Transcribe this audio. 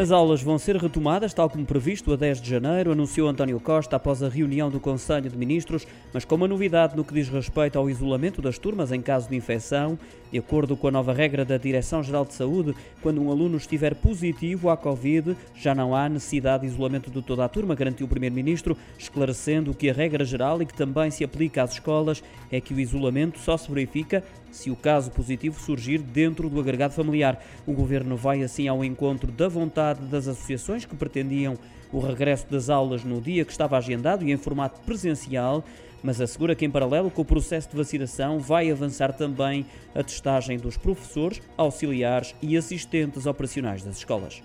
As aulas vão ser retomadas, tal como previsto, a 10 de janeiro, anunciou António Costa após a reunião do Conselho de Ministros, mas com uma novidade no que diz respeito ao isolamento das turmas em caso de infecção. De acordo com a nova regra da Direção-Geral de Saúde, quando um aluno estiver positivo à Covid, já não há necessidade de isolamento de toda a turma, garantiu o Primeiro-Ministro, esclarecendo que a regra geral e que também se aplica às escolas é que o isolamento só se verifica se o caso positivo surgir dentro do agregado familiar. O Governo vai assim ao encontro da vontade das associações que pretendiam o regresso das aulas no dia que estava agendado e em formato presencial, mas assegura que, em paralelo com o processo de vacinação, vai avançar também a testagem dos professores, auxiliares e assistentes operacionais das escolas.